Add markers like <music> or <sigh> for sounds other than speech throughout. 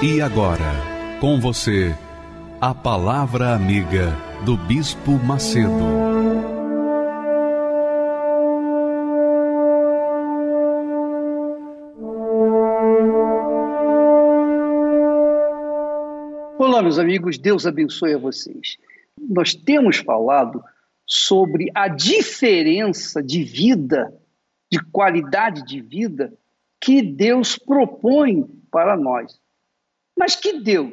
E agora, com você, a Palavra Amiga do Bispo Macedo. Olá, meus amigos, Deus abençoe a vocês. Nós temos falado sobre a diferença de vida, de qualidade de vida que Deus propõe para nós. Mas que Deus?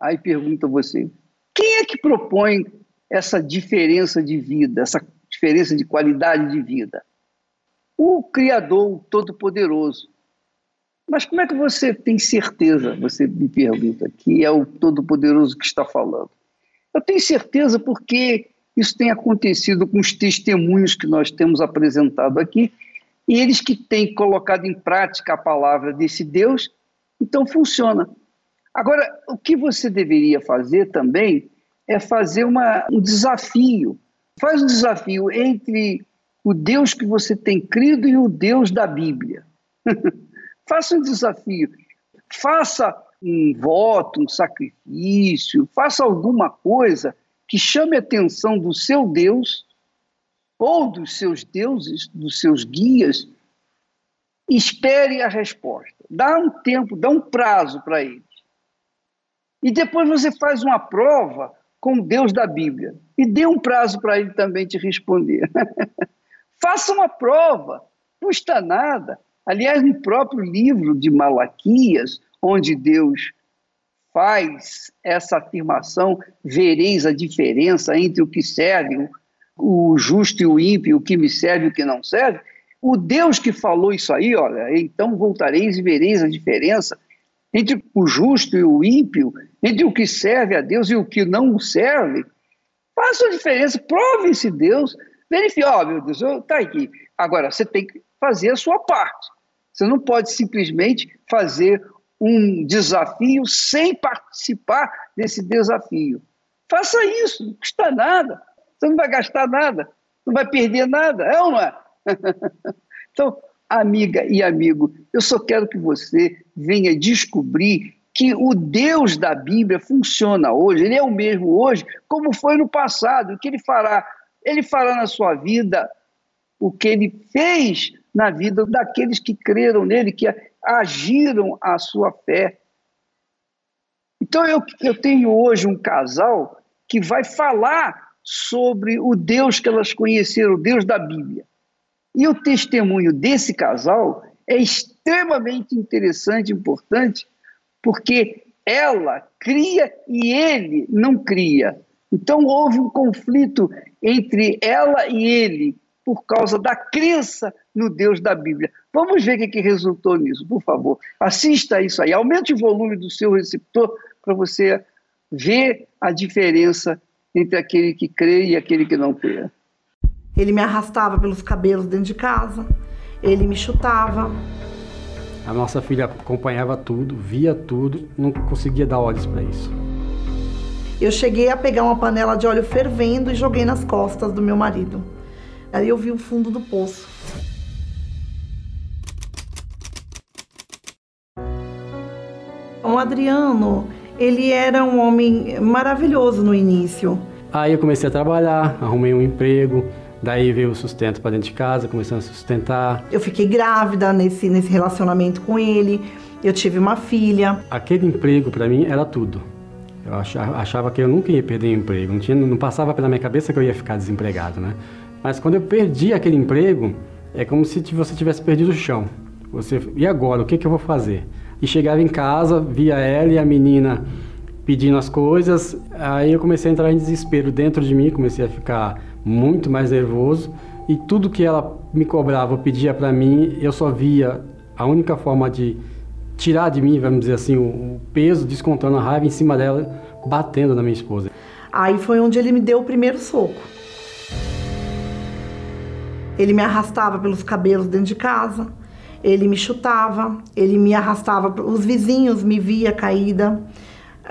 Aí pergunta você, quem é que propõe essa diferença de vida, essa diferença de qualidade de vida? O Criador, Todo-Poderoso. Mas como é que você tem certeza, você me pergunta, que é o Todo-Poderoso que está falando? Eu tenho certeza porque isso tem acontecido com os testemunhos que nós temos apresentado aqui, e eles que têm colocado em prática a palavra desse Deus então funciona. Agora, o que você deveria fazer também é fazer uma, um desafio. Faz um desafio entre o Deus que você tem crido e o Deus da Bíblia. <laughs> faça um desafio. Faça um voto, um sacrifício, faça alguma coisa que chame a atenção do seu Deus ou dos seus deuses, dos seus guias, espere a resposta. Dá um tempo, dá um prazo para eles. E depois você faz uma prova com Deus da Bíblia. E dê um prazo para ele também te responder. <laughs> Faça uma prova, custa nada. Aliás, no próprio livro de Malaquias, onde Deus faz essa afirmação, vereis a diferença entre o que serve, o justo e o ímpio, o que me serve e o que não serve, o Deus que falou isso aí, olha, então voltareis e vereis a diferença entre o justo e o ímpio, entre o que serve a Deus e o que não serve. Faça a diferença, prove esse Deus, verifique, ó, oh, meu Deus, está aqui. Agora, você tem que fazer a sua parte. Você não pode simplesmente fazer um desafio sem participar desse desafio. Faça isso, não custa nada. Você não vai gastar nada, não vai perder nada, é ou não é? <laughs> então, amiga e amigo, eu só quero que você venha descobrir que o Deus da Bíblia funciona hoje, ele é o mesmo hoje, como foi no passado. O que ele fará? Ele fará na sua vida o que ele fez na vida daqueles que creram nele, que agiram a sua fé. Então eu, eu tenho hoje um casal que vai falar sobre o Deus que elas conheceram, o Deus da Bíblia. E o testemunho desse casal é extremamente interessante e importante, porque ela cria e ele não cria. Então houve um conflito entre ela e ele por causa da crença no Deus da Bíblia. Vamos ver o que, que resultou nisso, por favor. Assista isso aí, aumente o volume do seu receptor para você ver a diferença entre aquele que crê e aquele que não crê. Ele me arrastava pelos cabelos dentro de casa, ele me chutava. A nossa filha acompanhava tudo, via tudo, não conseguia dar olhos para isso. Eu cheguei a pegar uma panela de óleo fervendo e joguei nas costas do meu marido. Aí eu vi o fundo do poço. O Adriano, ele era um homem maravilhoso no início. Aí eu comecei a trabalhar, arrumei um emprego, Daí veio o sustento para dentro de casa, começando a sustentar. Eu fiquei grávida nesse, nesse relacionamento com ele. Eu tive uma filha. Aquele emprego para mim era tudo. Eu achava que eu nunca ia perder o emprego. Não, tinha, não passava pela minha cabeça que eu ia ficar desempregado, né? Mas quando eu perdi aquele emprego, é como se você tivesse perdido o chão. Você, e agora? O que, que eu vou fazer? E chegava em casa, via ela e a menina pedindo as coisas. Aí eu comecei a entrar em desespero dentro de mim, comecei a ficar muito mais nervoso e tudo que ela me cobrava, pedia para mim, eu só via a única forma de tirar de mim, vamos dizer assim, o, peso, descontando a raiva em cima dela, batendo na minha esposa. Aí foi onde ele me deu o primeiro soco. Ele me arrastava pelos cabelos dentro de casa, ele me chutava, ele me arrastava, os vizinhos me via caída.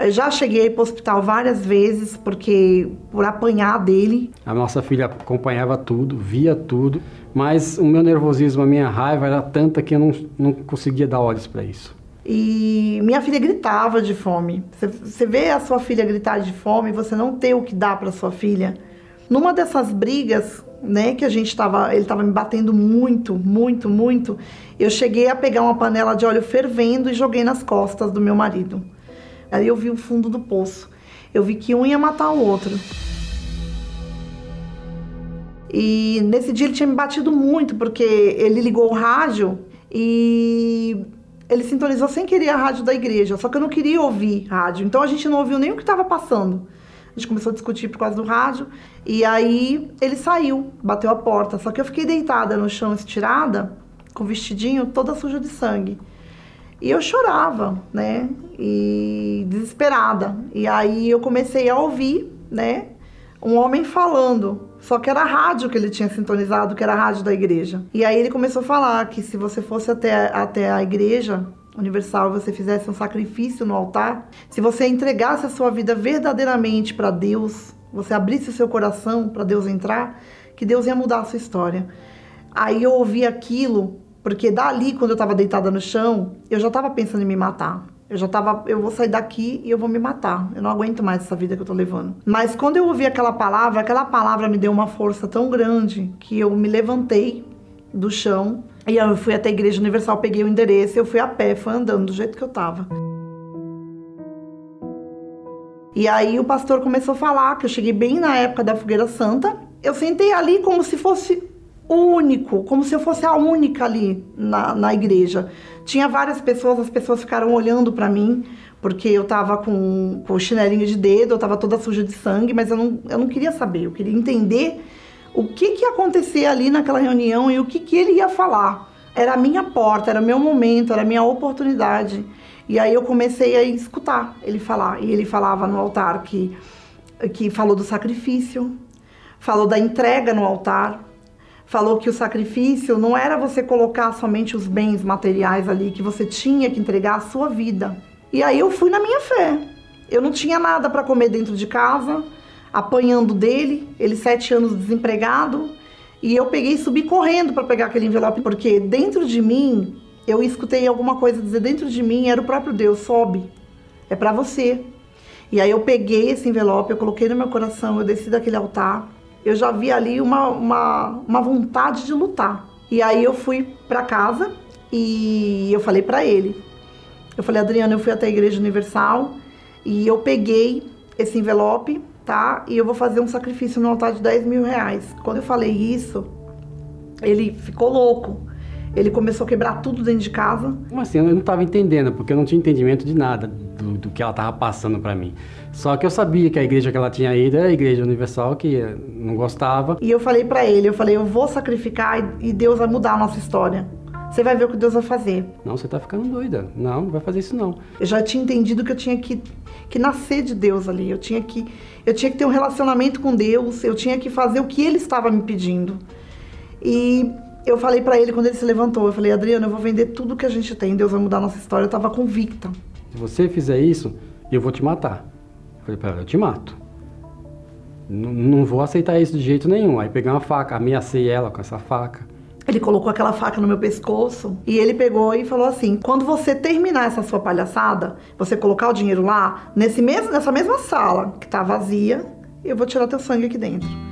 Já cheguei para o hospital várias vezes porque por apanhar dele. A nossa filha acompanhava tudo, via tudo, mas o meu nervosismo, a minha raiva era tanta que eu não, não conseguia dar olhos para isso. E minha filha gritava de fome. Você vê a sua filha gritar de fome, você não tem o que dar para sua filha. Numa dessas brigas, né, que a gente estava, ele estava me batendo muito, muito, muito, eu cheguei a pegar uma panela de óleo fervendo e joguei nas costas do meu marido. Aí eu vi o fundo do poço. Eu vi que um ia matar o outro. E nesse dia ele tinha me batido muito, porque ele ligou o rádio e ele sintonizou sem querer a rádio da igreja, só que eu não queria ouvir rádio, então a gente não ouviu nem o que estava passando. A gente começou a discutir por causa do rádio. E aí ele saiu, bateu a porta. Só que eu fiquei deitada no chão, estirada, com o vestidinho toda suja de sangue. E eu chorava, né? E desesperada. E aí eu comecei a ouvir, né? Um homem falando. Só que era a rádio que ele tinha sintonizado, que era a rádio da igreja. E aí ele começou a falar que se você fosse até, até a igreja, universal, você fizesse um sacrifício no altar, se você entregasse a sua vida verdadeiramente para Deus, você abrisse o seu coração para Deus entrar, que Deus ia mudar a sua história. Aí eu ouvi aquilo, porque dali, quando eu estava deitada no chão, eu já estava pensando em me matar. Eu já estava, eu vou sair daqui e eu vou me matar. Eu não aguento mais essa vida que eu tô levando. Mas quando eu ouvi aquela palavra, aquela palavra me deu uma força tão grande que eu me levantei do chão e eu fui até a Igreja Universal, peguei o endereço, eu fui a pé, fui andando do jeito que eu tava. E aí o pastor começou a falar que eu cheguei bem na época da fogueira santa. Eu sentei ali como se fosse único, como se eu fosse a única ali na, na igreja. Tinha várias pessoas, as pessoas ficaram olhando para mim, porque eu tava com, com chinelinho de dedo, eu tava toda suja de sangue, mas eu não, eu não queria saber, eu queria entender o que, que ia acontecer ali naquela reunião e o que, que ele ia falar. Era a minha porta, era meu momento, era a minha oportunidade. E aí eu comecei a escutar ele falar. E ele falava no altar que, que falou do sacrifício, falou da entrega no altar, falou que o sacrifício não era você colocar somente os bens materiais ali, que você tinha que entregar a sua vida. E aí eu fui na minha fé. Eu não tinha nada para comer dentro de casa, apanhando dele, ele sete anos desempregado, e eu peguei e subi correndo para pegar aquele envelope, porque dentro de mim, eu escutei alguma coisa dizer dentro de mim, era o próprio Deus, sobe, é para você. E aí eu peguei esse envelope, eu coloquei no meu coração, eu desci daquele altar, eu já vi ali uma, uma, uma vontade de lutar. E aí eu fui para casa e eu falei para ele, eu falei, Adriano, eu fui até a Igreja Universal e eu peguei esse envelope tá? E eu vou fazer um sacrifício no altar de 10 mil reais. Quando eu falei isso, ele ficou louco. Ele começou a quebrar tudo dentro de casa. Como assim? Eu não estava entendendo, porque eu não tinha entendimento de nada do, do que ela estava passando para mim. Só que eu sabia que a igreja que ela tinha ido era a igreja universal, que não gostava. E eu falei para ele, eu falei, eu vou sacrificar e Deus vai mudar a nossa história. Você vai ver o que Deus vai fazer. Não, você tá ficando doida. Não, não vai fazer isso não. Eu já tinha entendido que eu tinha que, que nascer de Deus ali. Eu tinha que eu tinha que ter um relacionamento com Deus, eu tinha que fazer o que ele estava me pedindo. E eu falei para ele quando ele se levantou, eu falei: "Adriano, eu vou vender tudo que a gente tem, Deus vai mudar a nossa história". Eu estava convicta. Se você fizer isso, eu vou te matar. Eu falei para ela: "Eu te mato". N não vou aceitar isso de jeito nenhum. Aí peguei uma faca, ameacei ela com essa faca. Ele colocou aquela faca no meu pescoço e ele pegou e falou assim: quando você terminar essa sua palhaçada, você colocar o dinheiro lá, nesse mesmo, nessa mesma sala que tá vazia, eu vou tirar teu sangue aqui dentro.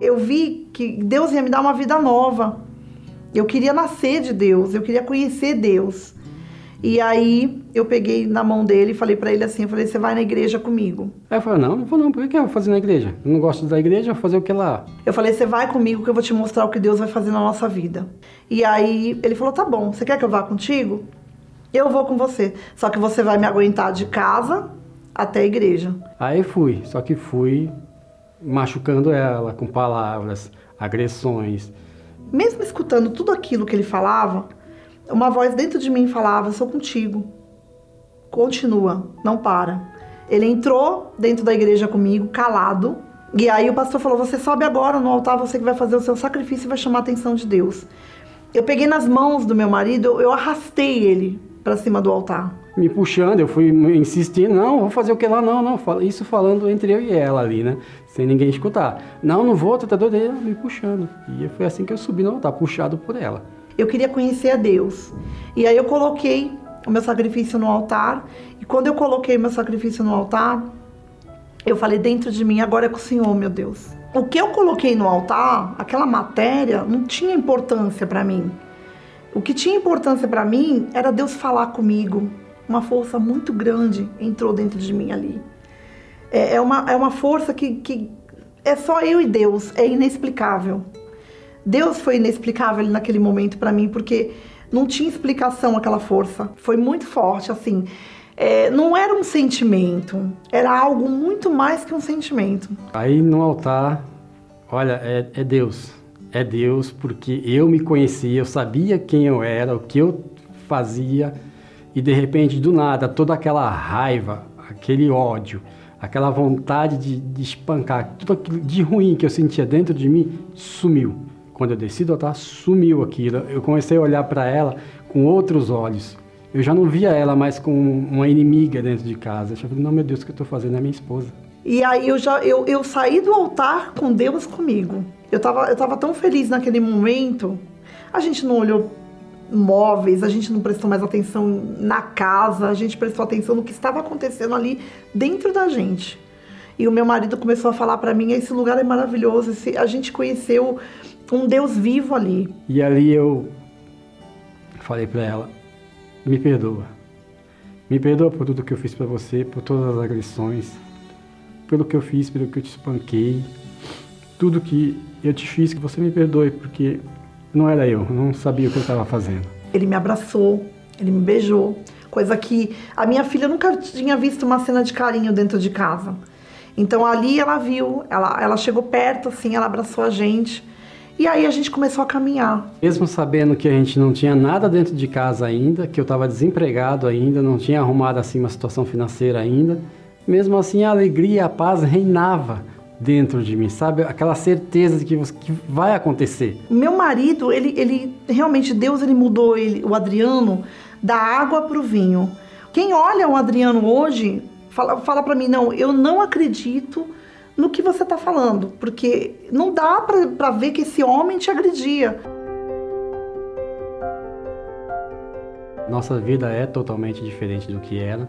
Eu vi que Deus ia me dar uma vida nova. Eu queria nascer de Deus, eu queria conhecer Deus. E aí eu peguei na mão dele e falei para ele assim, eu falei, você vai na igreja comigo. Aí eu falei, não, não vou não, por que eu vou fazer na igreja? Eu não gosto da igreja, vou fazer o que lá? Eu falei, você vai comigo que eu vou te mostrar o que Deus vai fazer na nossa vida. E aí ele falou, tá bom, você quer que eu vá contigo? Eu vou com você, só que você vai me aguentar de casa até a igreja. Aí fui, só que fui machucando ela com palavras, agressões, mesmo escutando tudo aquilo que ele falava, uma voz dentro de mim falava: Sou contigo. Continua, não para. Ele entrou dentro da igreja comigo, calado. E aí o pastor falou: Você sobe agora no altar, você que vai fazer o seu sacrifício e vai chamar a atenção de Deus. Eu peguei nas mãos do meu marido, eu arrastei ele para cima do altar. Me puxando, eu fui insistindo, não, vou fazer o que lá, não, não. Isso falando entre eu e ela ali, né? Sem ninguém escutar. Não, não vou, tá doido, ela me puxando. E foi assim que eu subi no altar, puxado por ela. Eu queria conhecer a Deus. E aí eu coloquei o meu sacrifício no altar. E quando eu coloquei o meu sacrifício no altar, eu falei dentro de mim, agora é com o Senhor, meu Deus. O que eu coloquei no altar, aquela matéria, não tinha importância para mim. O que tinha importância para mim era Deus falar comigo. Uma força muito grande entrou dentro de mim ali. É, é uma, é uma força que, que é só eu e Deus, é inexplicável. Deus foi inexplicável naquele momento para mim, porque não tinha explicação aquela força. Foi muito forte, assim. É, não era um sentimento, era algo muito mais que um sentimento. Aí no altar, olha, é, é Deus. É Deus porque eu me conhecia, eu sabia quem eu era, o que eu fazia, e de repente, do nada, toda aquela raiva, aquele ódio, aquela vontade de, de espancar, tudo aquilo de ruim que eu sentia dentro de mim, sumiu. Quando eu desci do altar, sumiu aquilo. Eu comecei a olhar para ela com outros olhos. Eu já não via ela mais como uma inimiga dentro de casa. Eu falei, não, meu Deus, o que eu estou fazendo é minha esposa. E aí eu já eu, eu saí do altar com Deus comigo. Eu tava, eu tava tão feliz naquele momento. A gente não olhou móveis, a gente não prestou mais atenção na casa, a gente prestou atenção no que estava acontecendo ali dentro da gente. E o meu marido começou a falar para mim: esse lugar é maravilhoso, esse, a gente conheceu um Deus vivo ali. E ali eu falei para ela: me perdoa. Me perdoa por tudo que eu fiz para você, por todas as agressões, pelo que eu fiz, pelo que eu te espanquei, tudo que eu te fiz, que você me perdoe, porque não era eu, não sabia o que eu estava fazendo. Ele me abraçou, ele me beijou, coisa que a minha filha nunca tinha visto uma cena de carinho dentro de casa. Então ali ela viu, ela, ela chegou perto, assim, ela abraçou a gente. E aí a gente começou a caminhar. Mesmo sabendo que a gente não tinha nada dentro de casa ainda, que eu estava desempregado ainda, não tinha arrumado assim uma situação financeira ainda, mesmo assim a alegria, a paz reinava dentro de mim, sabe? Aquela certeza de que, que vai acontecer. Meu marido, ele, ele realmente, Deus ele mudou ele, o Adriano da água para o vinho. Quem olha o Adriano hoje, fala, fala para mim, não, eu não acredito no que você está falando, porque não dá para ver que esse homem te agredia. Nossa vida é totalmente diferente do que era.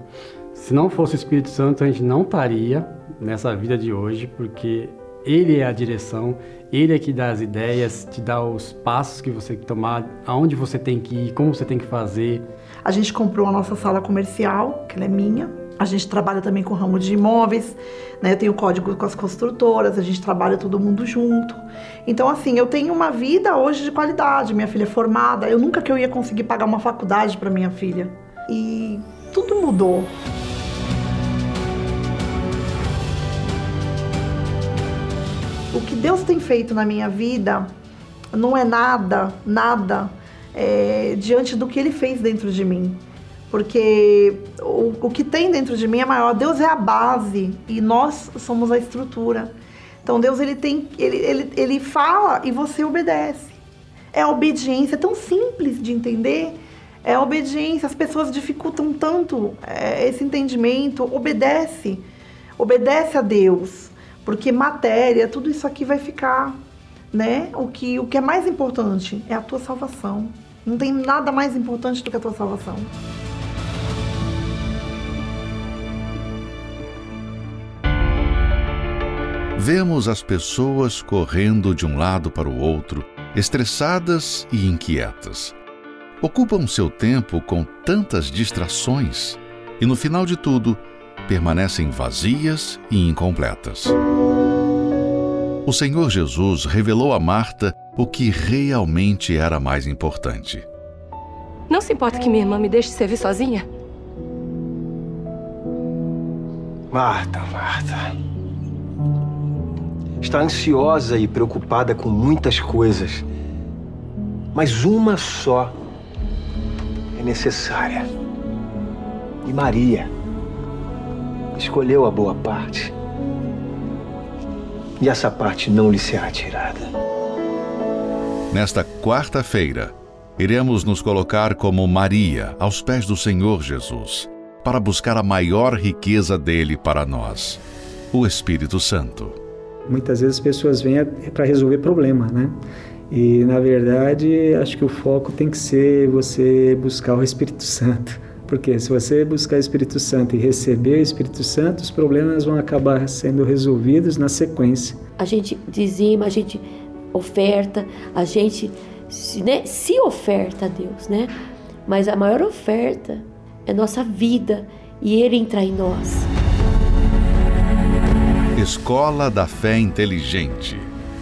Se não fosse o Espírito Santo, a gente não estaria nessa vida de hoje, porque ele é a direção, ele é que dá as ideias, te dá os passos que você tem que tomar, aonde você tem que ir, como você tem que fazer. A gente comprou a nossa sala comercial, que ela é minha. A gente trabalha também com o ramo de imóveis, né? Eu tenho código com as construtoras, a gente trabalha todo mundo junto. Então, assim, eu tenho uma vida hoje de qualidade. Minha filha é formada, eu nunca que eu ia conseguir pagar uma faculdade para minha filha. E tudo mudou. O que Deus tem feito na minha vida não é nada, nada é, diante do que Ele fez dentro de mim. Porque o, o que tem dentro de mim é maior. Deus é a base e nós somos a estrutura. Então Deus ele tem, ele, ele, ele fala e você obedece. É a obediência, é tão simples de entender. É a obediência. As pessoas dificultam tanto é, esse entendimento. Obedece, obedece a Deus porque matéria, tudo isso aqui vai ficar, né? O que, o que é mais importante é a tua salvação. Não tem nada mais importante do que a tua salvação. Vemos as pessoas correndo de um lado para o outro, estressadas e inquietas. Ocupam seu tempo com tantas distrações e, no final de tudo, permanecem vazias e incompletas. O Senhor Jesus revelou a Marta o que realmente era mais importante. Não se importa que minha irmã me deixe servir sozinha? Marta, Marta. Está ansiosa e preocupada com muitas coisas. mas uma só é necessária. E Maria escolheu a boa parte. E essa parte não lhe será tirada. Nesta quarta-feira, iremos nos colocar como Maria aos pés do Senhor Jesus, para buscar a maior riqueza dele para nós, o Espírito Santo. Muitas vezes as pessoas vêm para resolver problema, né? E na verdade, acho que o foco tem que ser você buscar o Espírito Santo. Porque se você buscar o Espírito Santo e receber o Espírito Santo, os problemas vão acabar sendo resolvidos na sequência. A gente dizima, a gente oferta, a gente se, né, se oferta a Deus, né? Mas a maior oferta é nossa vida e Ele entrar em nós. Escola da Fé Inteligente.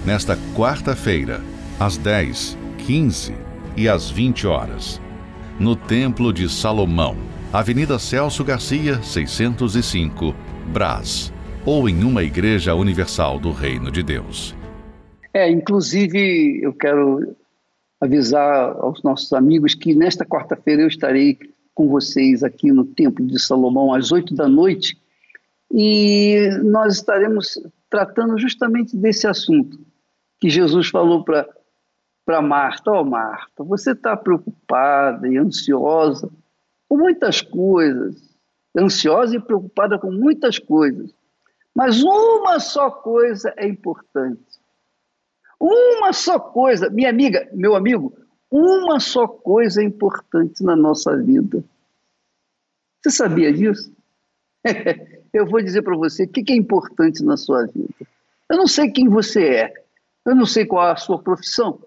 Nesta quarta-feira, às 10, 15 e às 20 horas. No Templo de Salomão, Avenida Celso Garcia, 605, Brás. Ou em uma igreja universal do Reino de Deus. É, inclusive, eu quero avisar aos nossos amigos que nesta quarta-feira eu estarei com vocês aqui no Templo de Salomão às oito da noite e nós estaremos tratando justamente desse assunto que Jesus falou para para Marta: Ó, oh, Marta, você está preocupada e ansiosa com muitas coisas, ansiosa e preocupada com muitas coisas, mas uma só coisa é importante. Uma só coisa, minha amiga, meu amigo, uma só coisa é importante na nossa vida. Você sabia disso? <laughs> Eu vou dizer para você o que é importante na sua vida. Eu não sei quem você é, eu não sei qual é a sua profissão,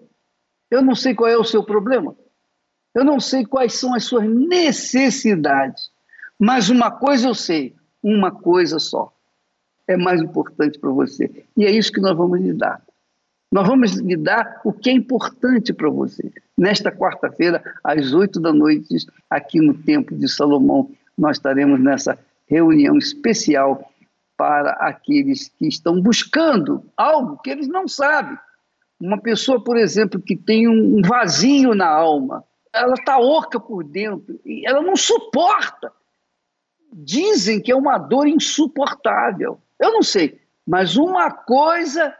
eu não sei qual é o seu problema. Eu não sei quais são as suas necessidades. Mas uma coisa eu sei, uma coisa só. É mais importante para você. E é isso que nós vamos lhe dar. Nós vamos lhe dar o que é importante para você. Nesta quarta-feira, às oito da noite, aqui no Templo de Salomão, nós estaremos nessa reunião especial para aqueles que estão buscando algo que eles não sabem uma pessoa, por exemplo, que tem um vazio na alma, ela está oca por dentro, e ela não suporta. Dizem que é uma dor insuportável. Eu não sei, mas uma coisa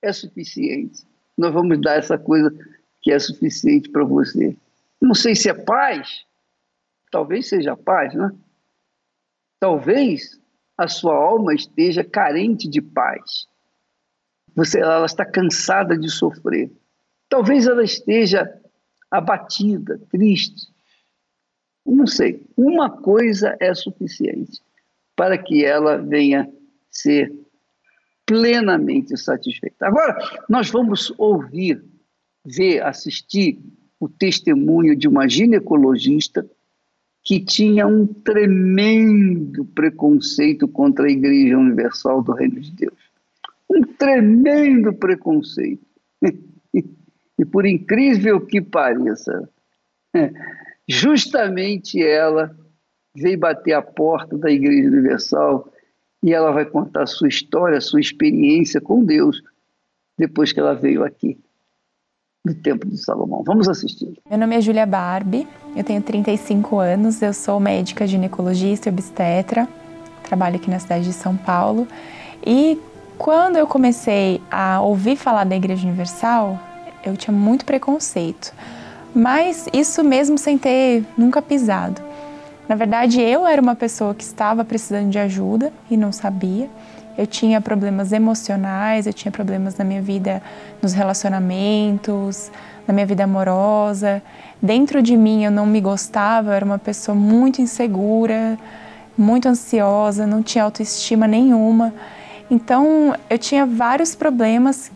é suficiente. Nós vamos dar essa coisa que é suficiente para você. Não sei se é paz, talvez seja paz, né? Talvez a sua alma esteja carente de paz. Você, ela está cansada de sofrer. Talvez ela esteja abatida, triste. Não sei. Uma coisa é suficiente para que ela venha ser plenamente satisfeita. Agora, nós vamos ouvir, ver, assistir o testemunho de uma ginecologista que tinha um tremendo preconceito contra a Igreja Universal do Reino de Deus um tremendo preconceito. <laughs> e por incrível que pareça, justamente ela veio bater a porta da Igreja Universal e ela vai contar a sua história, a sua experiência com Deus depois que ela veio aqui do Templo de Salomão. Vamos assistir. Meu nome é Júlia Barbie, eu tenho 35 anos, eu sou médica ginecologista e obstetra, trabalho aqui na cidade de São Paulo e quando eu comecei a ouvir falar da Igreja Universal, eu tinha muito preconceito, mas isso mesmo sem ter nunca pisado. Na verdade, eu era uma pessoa que estava precisando de ajuda e não sabia. Eu tinha problemas emocionais, eu tinha problemas na minha vida, nos relacionamentos, na minha vida amorosa. Dentro de mim eu não me gostava, eu era uma pessoa muito insegura, muito ansiosa, não tinha autoestima nenhuma. Então eu tinha vários problemas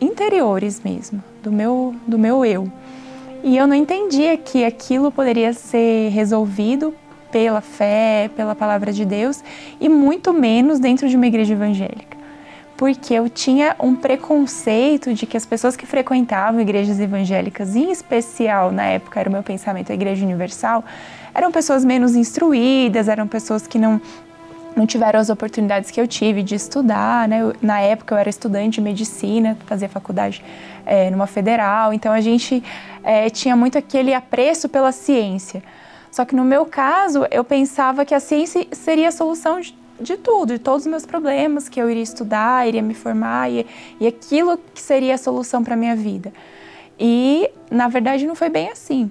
interiores mesmo, do meu, do meu eu. E eu não entendia que aquilo poderia ser resolvido pela fé, pela palavra de Deus e muito menos dentro de uma igreja evangélica. Porque eu tinha um preconceito de que as pessoas que frequentavam igrejas evangélicas, em especial na época era o meu pensamento, a Igreja Universal, eram pessoas menos instruídas, eram pessoas que não não tiveram as oportunidades que eu tive de estudar, né? Eu, na época eu era estudante de medicina, fazia faculdade é, numa federal, então a gente é, tinha muito aquele apreço pela ciência. Só que no meu caso, eu pensava que a ciência seria a solução de, de tudo, de todos os meus problemas, que eu iria estudar, iria me formar e, e aquilo que seria a solução para minha vida. E na verdade não foi bem assim,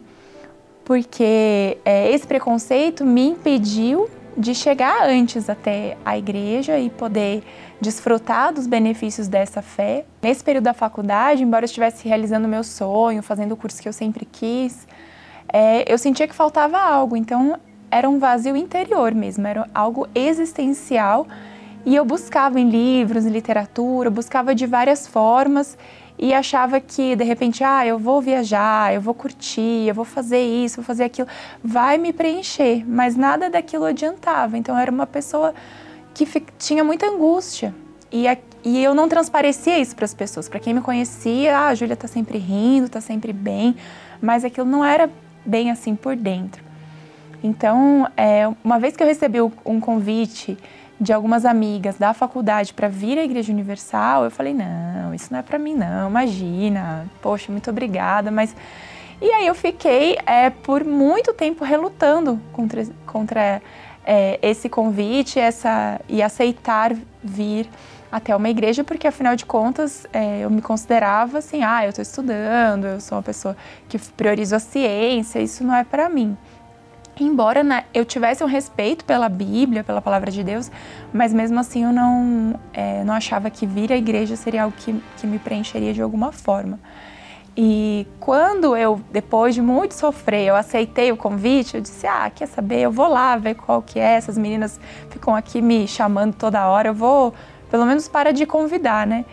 porque é, esse preconceito me impediu de chegar antes até a igreja e poder desfrutar dos benefícios dessa fé. Nesse período da faculdade, embora eu estivesse realizando meu sonho, fazendo o curso que eu sempre quis, é, eu sentia que faltava algo. Então, era um vazio interior mesmo, era algo existencial. E eu buscava em livros, em literatura, buscava de várias formas e achava que de repente, ah, eu vou viajar, eu vou curtir, eu vou fazer isso, vou fazer aquilo, vai me preencher, mas nada daquilo adiantava. Então eu era uma pessoa que tinha muita angústia e, a, e eu não transparecia isso para as pessoas. Para quem me conhecia, ah, a Júlia está sempre rindo, está sempre bem, mas aquilo não era bem assim por dentro. Então, é, uma vez que eu recebi um convite de algumas amigas da faculdade para vir à Igreja Universal, eu falei: não, isso não é para mim, não, imagina, poxa, muito obrigada, mas. E aí eu fiquei é, por muito tempo relutando contra, contra é, esse convite essa, e aceitar vir até uma igreja, porque afinal de contas é, eu me considerava assim: ah, eu estou estudando, eu sou uma pessoa que priorizo a ciência, isso não é para mim. Embora né, eu tivesse um respeito pela Bíblia, pela palavra de Deus, mas mesmo assim eu não, é, não achava que vir à igreja seria algo que, que me preencheria de alguma forma. E quando eu, depois de muito sofrer, eu aceitei o convite, eu disse, ah, quer saber, eu vou lá ver qual que é, essas meninas ficam aqui me chamando toda hora, eu vou, pelo menos para de convidar, né?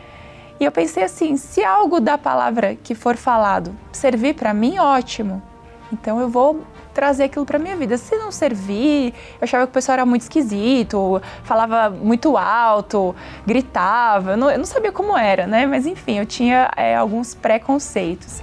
E eu pensei assim, se algo da palavra que for falado servir para mim, ótimo. Então eu vou trazer aquilo para minha vida. Se não servir, eu achava que o pessoal era muito esquisito, falava muito alto, gritava. Eu não, eu não sabia como era, né? Mas enfim, eu tinha é, alguns preconceitos.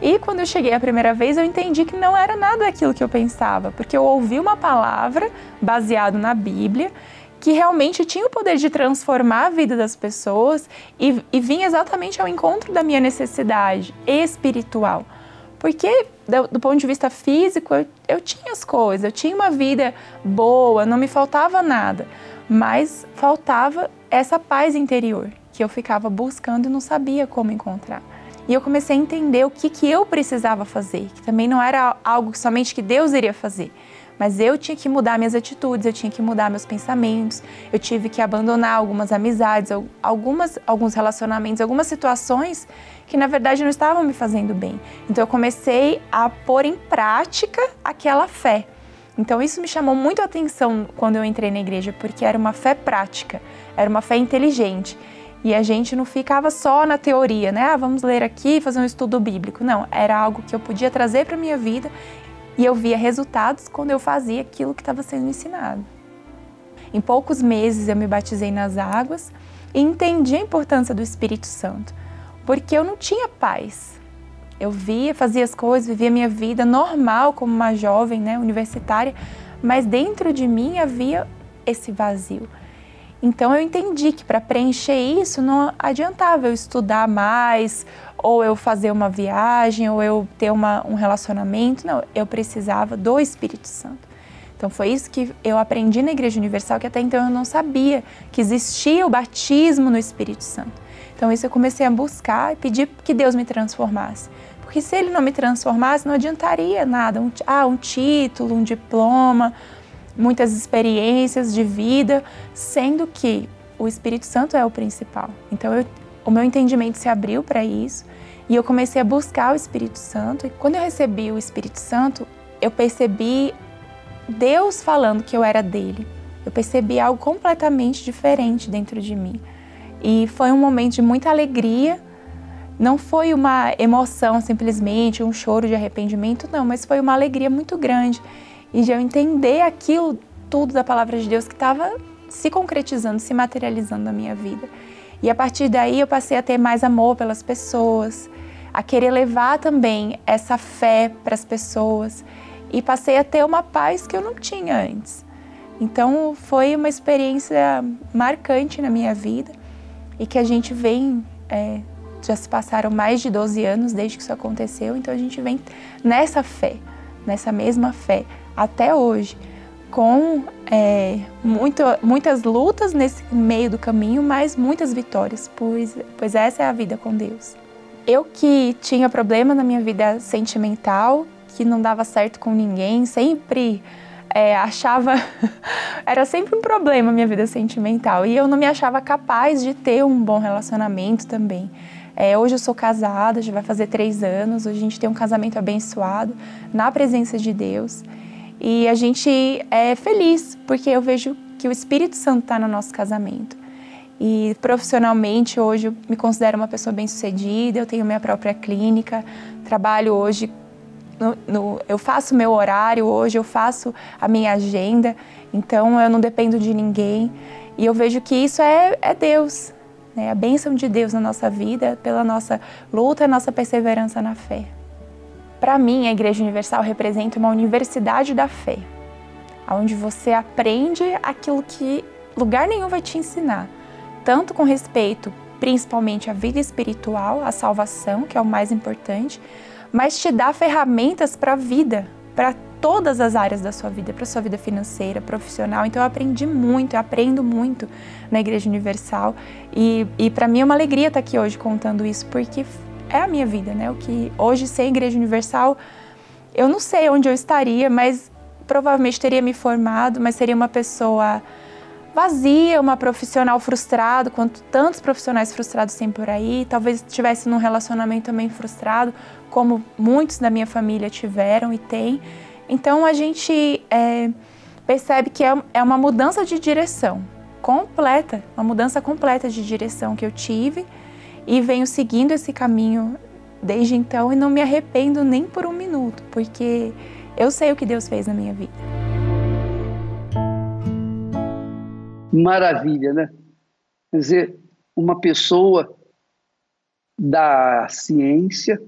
E quando eu cheguei a primeira vez, eu entendi que não era nada aquilo que eu pensava, porque eu ouvi uma palavra baseado na Bíblia que realmente tinha o poder de transformar a vida das pessoas e, e vinha exatamente ao encontro da minha necessidade espiritual. Porque, do, do ponto de vista físico, eu, eu tinha as coisas, eu tinha uma vida boa, não me faltava nada, mas faltava essa paz interior que eu ficava buscando e não sabia como encontrar. E eu comecei a entender o que, que eu precisava fazer, que também não era algo somente que Deus iria fazer, mas eu tinha que mudar minhas atitudes, eu tinha que mudar meus pensamentos, eu tive que abandonar algumas amizades, algumas, alguns relacionamentos, algumas situações que na verdade não estavam me fazendo bem. Então eu comecei a pôr em prática aquela fé. Então isso me chamou muito a atenção quando eu entrei na igreja, porque era uma fé prática, era uma fé inteligente. E a gente não ficava só na teoria, né? Ah, vamos ler aqui, fazer um estudo bíblico. Não, era algo que eu podia trazer para minha vida e eu via resultados quando eu fazia aquilo que estava sendo ensinado. Em poucos meses eu me batizei nas águas e entendi a importância do Espírito Santo porque eu não tinha paz. Eu via, fazia as coisas, vivia minha vida normal como uma jovem, né, universitária, mas dentro de mim havia esse vazio. Então eu entendi que para preencher isso não adiantava eu estudar mais, ou eu fazer uma viagem, ou eu ter uma, um relacionamento. Não, eu precisava do Espírito Santo. Então foi isso que eu aprendi na Igreja Universal, que até então eu não sabia que existia o batismo no Espírito Santo. Então isso eu comecei a buscar e pedir que Deus me transformasse. Porque se ele não me transformasse, não adiantaria nada. Um, ah, um título, um diploma, muitas experiências de vida, sendo que o Espírito Santo é o principal. Então eu, o meu entendimento se abriu para isso e eu comecei a buscar o Espírito Santo. E quando eu recebi o Espírito Santo, eu percebi Deus falando que eu era dele. Eu percebi algo completamente diferente dentro de mim. E foi um momento de muita alegria. Não foi uma emoção simplesmente, um choro de arrependimento, não, mas foi uma alegria muito grande. E de eu entender aquilo tudo da palavra de Deus que estava se concretizando, se materializando na minha vida. E a partir daí eu passei a ter mais amor pelas pessoas, a querer levar também essa fé para as pessoas e passei a ter uma paz que eu não tinha antes. Então foi uma experiência marcante na minha vida e que a gente vem. É, já se passaram mais de 12 anos desde que isso aconteceu, então a gente vem nessa fé, nessa mesma fé, até hoje, com é, muito, muitas lutas nesse meio do caminho, mas muitas vitórias, pois, pois essa é a vida com Deus. Eu que tinha problema na minha vida sentimental, que não dava certo com ninguém, sempre é, achava. <laughs> era sempre um problema a minha vida sentimental. E eu não me achava capaz de ter um bom relacionamento também. É, hoje eu sou casada, já vai fazer três anos. Hoje a gente tem um casamento abençoado na presença de Deus. E a gente é feliz porque eu vejo que o Espírito Santo está no nosso casamento. E profissionalmente, hoje eu me considero uma pessoa bem-sucedida, eu tenho minha própria clínica, trabalho hoje no, no, eu faço meu horário hoje, eu faço a minha agenda, então eu não dependo de ninguém. E eu vejo que isso é, é Deus, né? a bênção de Deus na nossa vida, pela nossa luta e nossa perseverança na fé. Para mim, a Igreja Universal representa uma universidade da fé, onde você aprende aquilo que lugar nenhum vai te ensinar, tanto com respeito principalmente à vida espiritual, à salvação, que é o mais importante, mas te dá ferramentas para a vida, para todas as áreas da sua vida, para sua vida financeira, profissional. Então eu aprendi muito, eu aprendo muito na Igreja Universal e, e para mim é uma alegria estar aqui hoje contando isso porque é a minha vida, né? O que hoje sem Igreja Universal eu não sei onde eu estaria, mas provavelmente teria me formado, mas seria uma pessoa vazia, uma profissional frustrado, quanto tantos profissionais frustrados tem por aí, talvez estivesse num relacionamento também frustrado, como muitos da minha família tiveram e têm. Então a gente é, percebe que é, é uma mudança de direção completa, uma mudança completa de direção que eu tive e venho seguindo esse caminho desde então e não me arrependo nem por um minuto, porque eu sei o que Deus fez na minha vida. maravilha, né? Quer dizer, uma pessoa da ciência,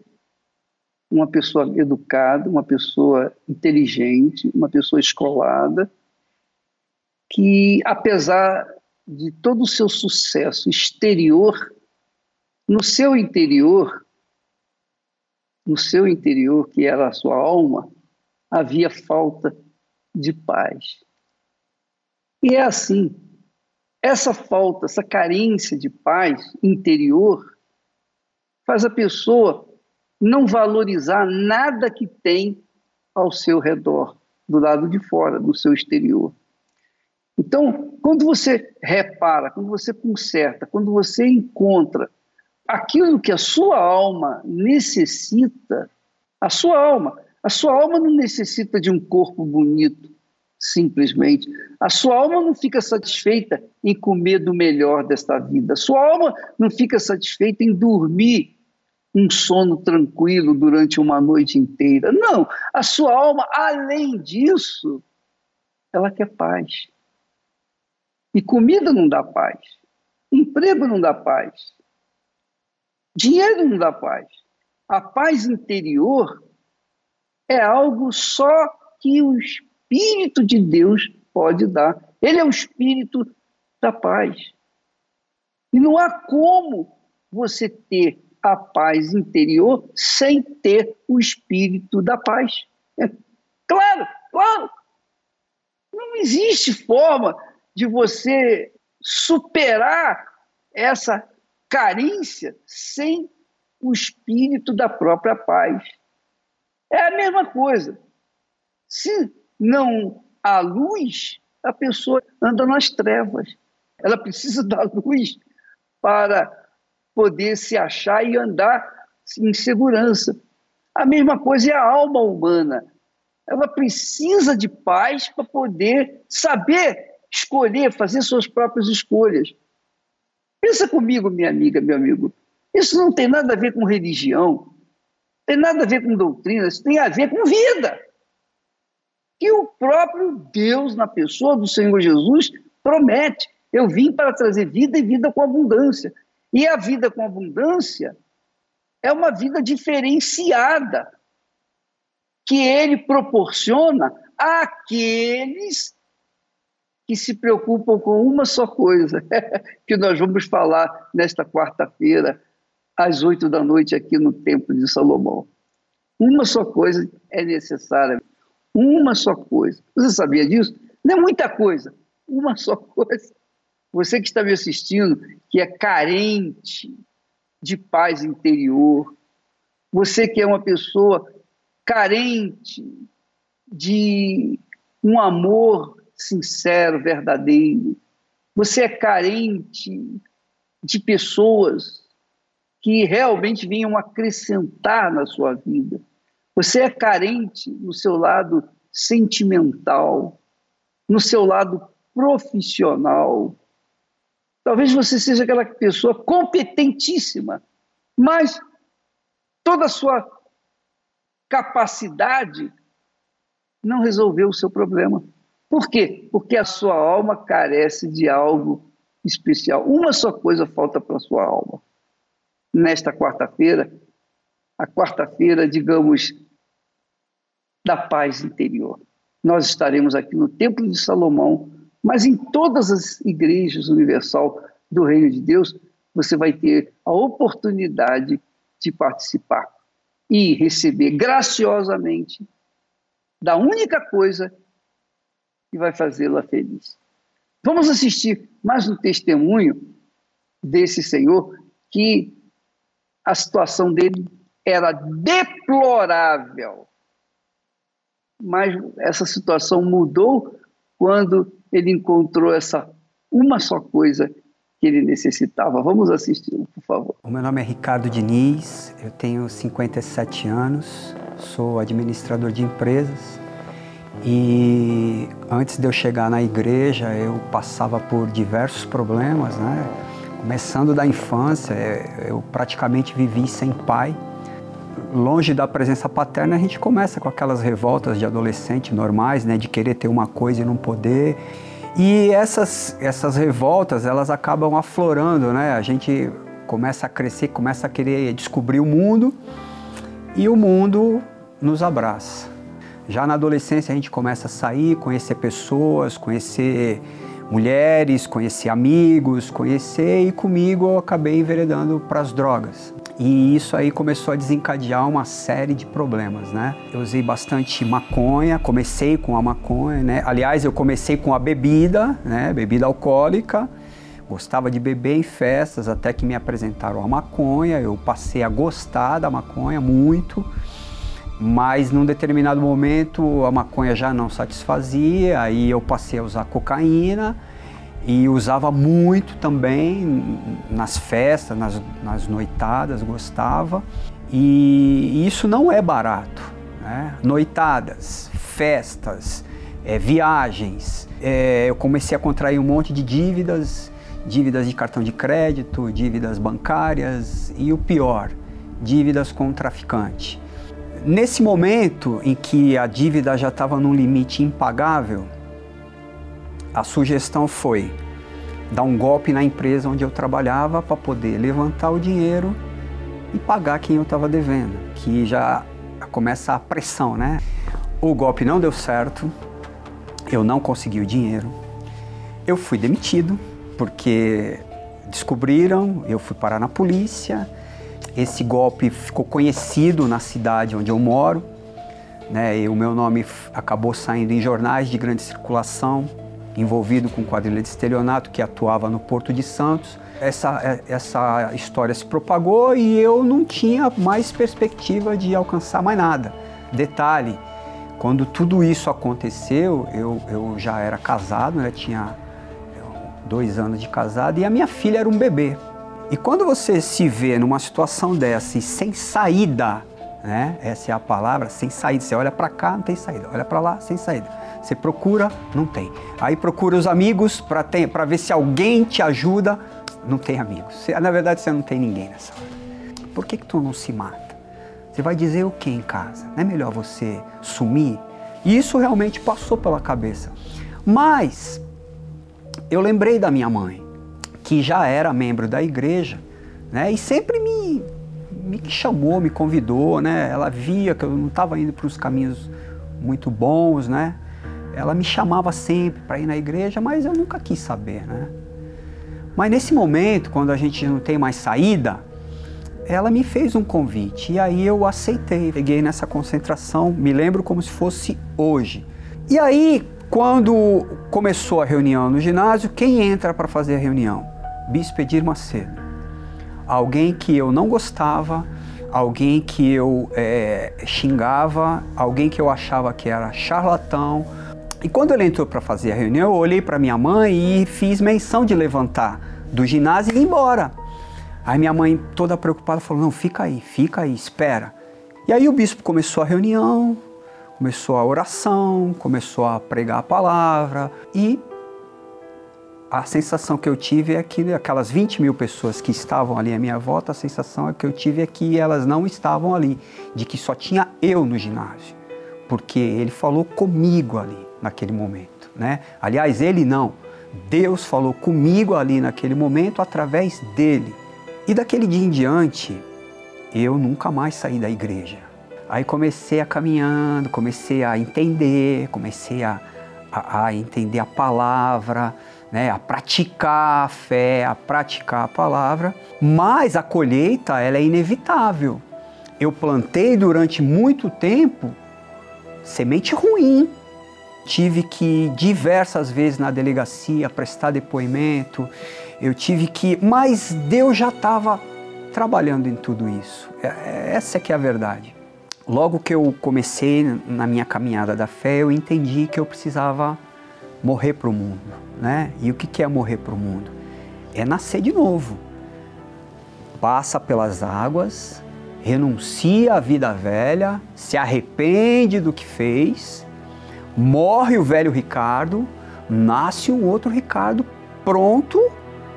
uma pessoa educada, uma pessoa inteligente, uma pessoa escolada, que apesar de todo o seu sucesso exterior, no seu interior, no seu interior, que era a sua alma, havia falta de paz. E é assim, essa falta, essa carência de paz interior faz a pessoa não valorizar nada que tem ao seu redor, do lado de fora, do seu exterior. Então, quando você repara, quando você conserta, quando você encontra aquilo que a sua alma necessita, a sua alma, a sua alma não necessita de um corpo bonito, simplesmente. A sua alma não fica satisfeita em comer do melhor desta vida. A sua alma não fica satisfeita em dormir um sono tranquilo durante uma noite inteira. Não, a sua alma, além disso, ela quer paz. E comida não dá paz. Emprego não dá paz. Dinheiro não dá paz. A paz interior é algo só que os Espírito de Deus pode dar. Ele é o Espírito da paz. E não há como você ter a paz interior sem ter o Espírito da paz. É, claro, claro. Não existe forma de você superar essa carência sem o espírito da própria paz. É a mesma coisa. Se não há luz, a pessoa anda nas trevas. Ela precisa <laughs> da luz para poder se achar e andar em segurança. A mesma coisa é a alma humana. Ela precisa de paz para poder saber escolher, fazer suas próprias escolhas. Pensa comigo, minha amiga, meu amigo. Isso não tem nada a ver com religião, tem nada a ver com doutrina, isso tem a ver com vida que o próprio Deus, na pessoa do Senhor Jesus, promete. Eu vim para trazer vida e vida com abundância. E a vida com abundância é uma vida diferenciada que ele proporciona àqueles que se preocupam com uma só coisa, <laughs> que nós vamos falar nesta quarta-feira, às oito da noite, aqui no Templo de Salomão. Uma só coisa é necessária. Uma só coisa. Você sabia disso? Não é muita coisa. Uma só coisa. Você que está me assistindo, que é carente de paz interior, você que é uma pessoa carente de um amor sincero, verdadeiro, você é carente de pessoas que realmente venham acrescentar na sua vida. Você é carente no seu lado sentimental, no seu lado profissional. Talvez você seja aquela pessoa competentíssima, mas toda a sua capacidade não resolveu o seu problema. Por quê? Porque a sua alma carece de algo especial. Uma só coisa falta para a sua alma. Nesta quarta-feira, a quarta-feira, digamos, da paz interior. Nós estaremos aqui no Templo de Salomão, mas em todas as igrejas universal do Reino de Deus, você vai ter a oportunidade de participar e receber graciosamente da única coisa que vai fazê-la feliz. Vamos assistir mais um testemunho desse senhor que a situação dele era deplorável. Mas essa situação mudou quando ele encontrou essa uma só coisa que ele necessitava. Vamos assisti-lo, por favor. O meu nome é Ricardo Diniz, eu tenho 57 anos, sou administrador de empresas e antes de eu chegar na igreja eu passava por diversos problemas, né? Começando da infância, eu praticamente vivi sem pai. Longe da presença paterna, a gente começa com aquelas revoltas de adolescente normais, né? De querer ter uma coisa e não poder. E essas, essas revoltas, elas acabam aflorando, né? A gente começa a crescer, começa a querer descobrir o mundo e o mundo nos abraça. Já na adolescência a gente começa a sair, conhecer pessoas, conhecer mulheres, conhecer amigos, conhecer e comigo eu acabei enveredando para as drogas. E isso aí começou a desencadear uma série de problemas, né? Eu usei bastante maconha, comecei com a maconha, né? Aliás, eu comecei com a bebida, né? Bebida alcoólica. Gostava de beber em festas até que me apresentaram a maconha. Eu passei a gostar da maconha muito, mas num determinado momento a maconha já não satisfazia, aí eu passei a usar cocaína e usava muito também nas festas, nas, nas noitadas, gostava. E isso não é barato. Né? Noitadas, festas, é, viagens. É, eu comecei a contrair um monte de dívidas, dívidas de cartão de crédito, dívidas bancárias e o pior, dívidas com o traficante. Nesse momento em que a dívida já estava num limite impagável, a sugestão foi dar um golpe na empresa onde eu trabalhava para poder levantar o dinheiro e pagar quem eu estava devendo, que já começa a pressão, né? O golpe não deu certo, eu não consegui o dinheiro, eu fui demitido porque descobriram, eu fui parar na polícia, esse golpe ficou conhecido na cidade onde eu moro, né? E o meu nome acabou saindo em jornais de grande circulação, envolvido com quadrilha de estelionato que atuava no Porto de Santos. Essa, é, essa história se propagou e eu não tinha mais perspectiva de alcançar mais nada. Detalhe, quando tudo isso aconteceu, eu, eu já era casado, né? tinha dois anos de casado e a minha filha era um bebê. E quando você se vê numa situação dessa e sem saída, né? essa é a palavra, sem saída, você olha para cá, não tem saída, olha para lá, sem saída você procura, não tem. Aí procura os amigos para ver se alguém te ajuda, não tem amigos. Na verdade, você não tem ninguém nessa hora. Por que, que tu não se mata? Você vai dizer o que em casa? Não é melhor você sumir? E isso realmente passou pela cabeça. Mas eu lembrei da minha mãe, que já era membro da igreja, né? E sempre me, me chamou, me convidou, né? Ela via que eu não estava indo para os caminhos muito bons, né? Ela me chamava sempre para ir na igreja, mas eu nunca quis saber, né? Mas nesse momento, quando a gente não tem mais saída, ela me fez um convite e aí eu aceitei. Peguei nessa concentração, me lembro como se fosse hoje. E aí, quando começou a reunião no ginásio, quem entra para fazer a reunião? Bispo Edir Macedo. Alguém que eu não gostava, alguém que eu é, xingava, alguém que eu achava que era charlatão. E quando ele entrou para fazer a reunião, eu olhei para minha mãe e fiz menção de levantar do ginásio e ir embora. Aí minha mãe, toda preocupada, falou: Não, fica aí, fica aí, espera. E aí o bispo começou a reunião, começou a oração, começou a pregar a palavra e a sensação que eu tive é que aquelas 20 mil pessoas que estavam ali à minha volta, a sensação que eu tive é que elas não estavam ali, de que só tinha eu no ginásio, porque ele falou comigo ali naquele momento, né? Aliás, ele não, Deus falou comigo ali naquele momento através dele. E daquele dia em diante, eu nunca mais saí da igreja. Aí comecei a caminhando, comecei a entender, comecei a, a, a entender a palavra, né, a praticar a fé, a praticar a palavra, mas a colheita ela é inevitável. Eu plantei durante muito tempo semente ruim. Tive que diversas vezes na delegacia prestar depoimento. Eu tive que, mas Deus já estava trabalhando em tudo isso. É, é, essa é que é a verdade. Logo que eu comecei na minha caminhada da fé, eu entendi que eu precisava morrer para o mundo. Né? E o que é morrer para o mundo? É nascer de novo. Passa pelas águas, renuncia à vida velha, se arrepende do que fez, morre o velho Ricardo, nasce um outro Ricardo pronto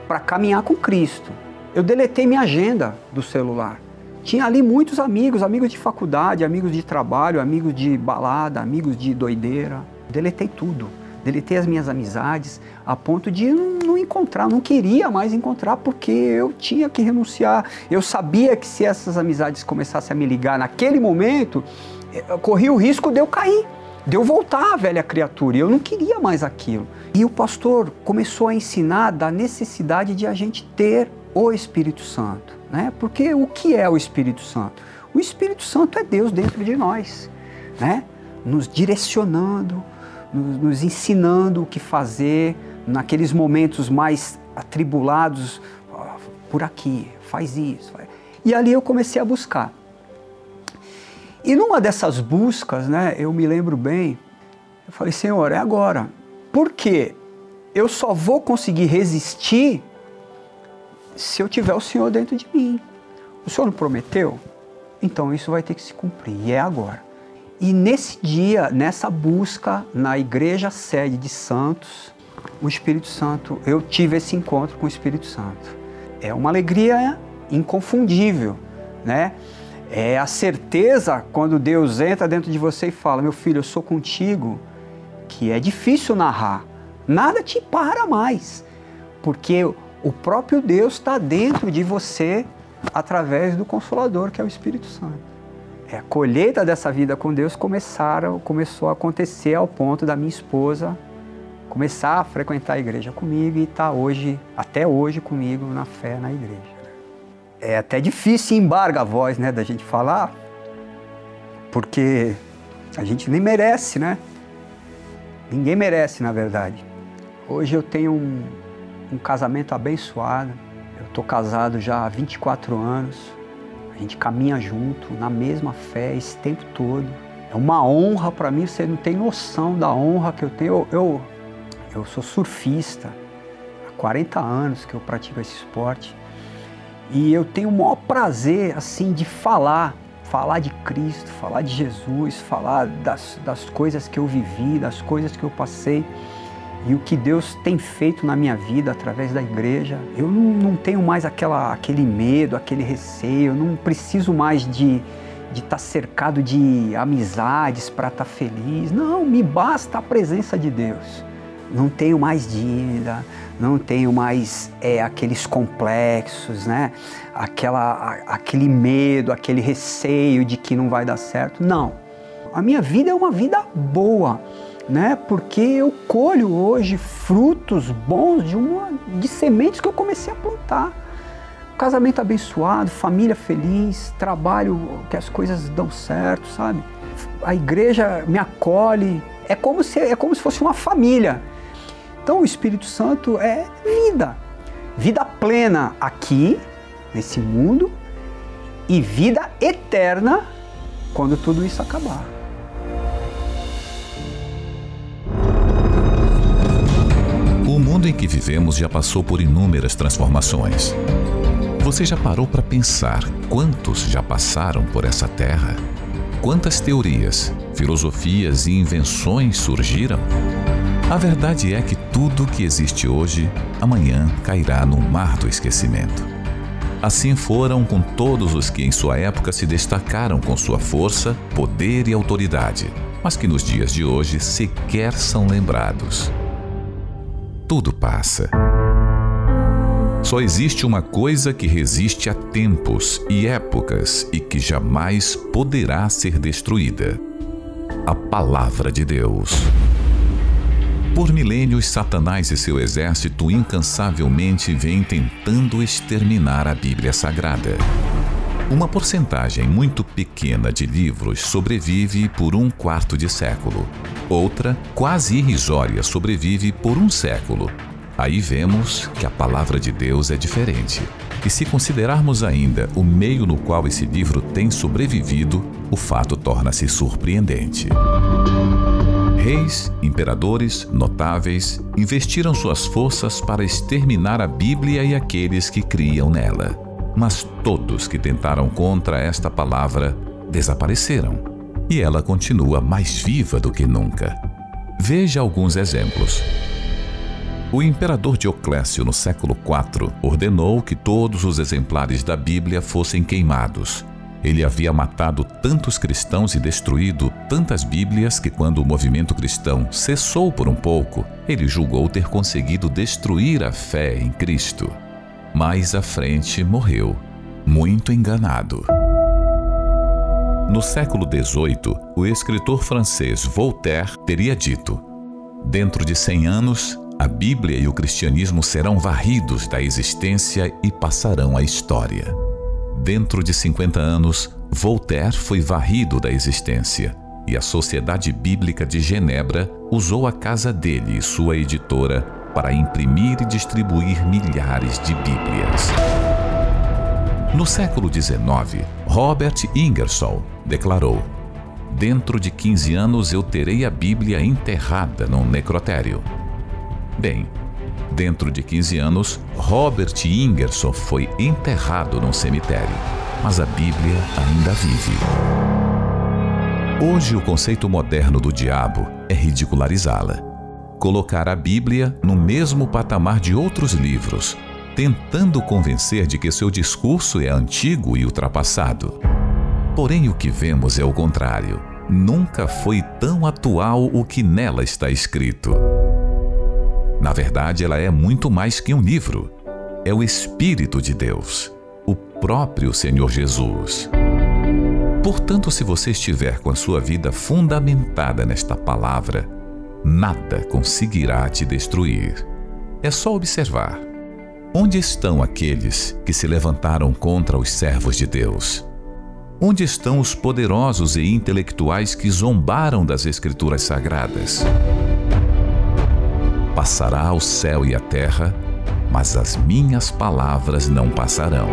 para caminhar com Cristo. Eu deletei minha agenda do celular. Tinha ali muitos amigos, amigos de faculdade, amigos de trabalho, amigos de balada, amigos de doideira. Deletei tudo deletei as minhas amizades a ponto de não encontrar, não queria mais encontrar porque eu tinha que renunciar. Eu sabia que se essas amizades começassem a me ligar naquele momento, eu corria o risco de eu cair, de eu voltar à velha criatura. Eu não queria mais aquilo. E o pastor começou a ensinar da necessidade de a gente ter o Espírito Santo, né? Porque o que é o Espírito Santo? O Espírito Santo é Deus dentro de nós, né? Nos direcionando, nos, nos ensinando o que fazer naqueles momentos mais atribulados, por aqui, faz isso. E ali eu comecei a buscar. E numa dessas buscas, né, eu me lembro bem, eu falei, Senhor, é agora. Por quê? Eu só vou conseguir resistir se eu tiver o Senhor dentro de mim. O Senhor não prometeu? Então isso vai ter que se cumprir, e é agora. E nesse dia, nessa busca na igreja sede de Santos, o Espírito Santo, eu tive esse encontro com o Espírito Santo. É uma alegria inconfundível, né? É a certeza quando Deus entra dentro de você e fala: Meu filho, eu sou contigo, que é difícil narrar. Nada te para mais, porque o próprio Deus está dentro de você através do Consolador, que é o Espírito Santo é, a colheita dessa vida com Deus começaram, começou a acontecer ao ponto da minha esposa começar a frequentar a igreja comigo e estar tá hoje, até hoje comigo na fé na igreja. É até difícil embarga a voz, né, da gente falar, porque a gente nem merece, né? Ninguém merece, na verdade. Hoje eu tenho um, um casamento abençoado. Eu estou casado já há 24 anos a gente caminha junto, na mesma fé, esse tempo todo. É uma honra para mim, você não tem noção da honra que eu tenho. Eu, eu, eu sou surfista, há 40 anos que eu pratico esse esporte. E eu tenho o maior prazer, assim, de falar, falar de Cristo, falar de Jesus, falar das, das coisas que eu vivi, das coisas que eu passei e o que Deus tem feito na minha vida através da igreja. Eu não, não tenho mais aquela, aquele medo, aquele receio, eu não preciso mais de estar tá cercado de amizades para estar tá feliz. Não, me basta a presença de Deus. Não tenho mais dívida, não tenho mais é, aqueles complexos, né? Aquela, aquele medo, aquele receio de que não vai dar certo. Não. A minha vida é uma vida boa né? Porque eu colho hoje frutos bons de uma de sementes que eu comecei a plantar. Casamento abençoado, família feliz, trabalho que as coisas dão certo, sabe? A igreja me acolhe, é como se é como se fosse uma família. Então o Espírito Santo é vida. Vida plena aqui nesse mundo e vida eterna quando tudo isso acabar. O mundo em que vivemos já passou por inúmeras transformações. Você já parou para pensar quantos já passaram por essa terra? Quantas teorias, filosofias e invenções surgiram? A verdade é que tudo que existe hoje, amanhã cairá no mar do esquecimento. Assim foram com todos os que em sua época se destacaram com sua força, poder e autoridade, mas que nos dias de hoje sequer são lembrados. Tudo passa. Só existe uma coisa que resiste a tempos e épocas e que jamais poderá ser destruída: a Palavra de Deus. Por milênios, Satanás e seu exército incansavelmente vêm tentando exterminar a Bíblia Sagrada. Uma porcentagem muito pequena de livros sobrevive por um quarto de século. Outra, quase irrisória, sobrevive por um século. Aí vemos que a palavra de Deus é diferente. E se considerarmos ainda o meio no qual esse livro tem sobrevivido, o fato torna-se surpreendente. Reis, imperadores, notáveis investiram suas forças para exterminar a Bíblia e aqueles que criam nela. Mas todos que tentaram contra esta palavra desapareceram. E ela continua mais viva do que nunca. Veja alguns exemplos. O imperador Dioclésio, no século IV, ordenou que todos os exemplares da Bíblia fossem queimados ele havia matado tantos cristãos e destruído tantas Bíblias que, quando o movimento cristão cessou por um pouco, ele julgou ter conseguido destruir a fé em Cristo. Mais à frente morreu, muito enganado. No século XVIII, o escritor francês Voltaire teria dito: Dentro de cem anos, a Bíblia e o cristianismo serão varridos da existência e passarão à história. Dentro de 50 anos, Voltaire foi varrido da existência e a Sociedade Bíblica de Genebra usou a casa dele e sua editora para imprimir e distribuir milhares de Bíblias. No século XIX, Robert Ingersoll declarou: Dentro de 15 anos eu terei a Bíblia enterrada num necrotério. Bem, Dentro de 15 anos, Robert Ingersoll foi enterrado num cemitério, mas a Bíblia ainda vive. Hoje, o conceito moderno do diabo é ridicularizá-la. Colocar a Bíblia no mesmo patamar de outros livros, tentando convencer de que seu discurso é antigo e ultrapassado. Porém, o que vemos é o contrário. Nunca foi tão atual o que nela está escrito. Na verdade, ela é muito mais que um livro. É o Espírito de Deus, o próprio Senhor Jesus. Portanto, se você estiver com a sua vida fundamentada nesta palavra, nada conseguirá te destruir. É só observar. Onde estão aqueles que se levantaram contra os servos de Deus? Onde estão os poderosos e intelectuais que zombaram das Escrituras Sagradas? Passará o céu e a terra, mas as minhas palavras não passarão.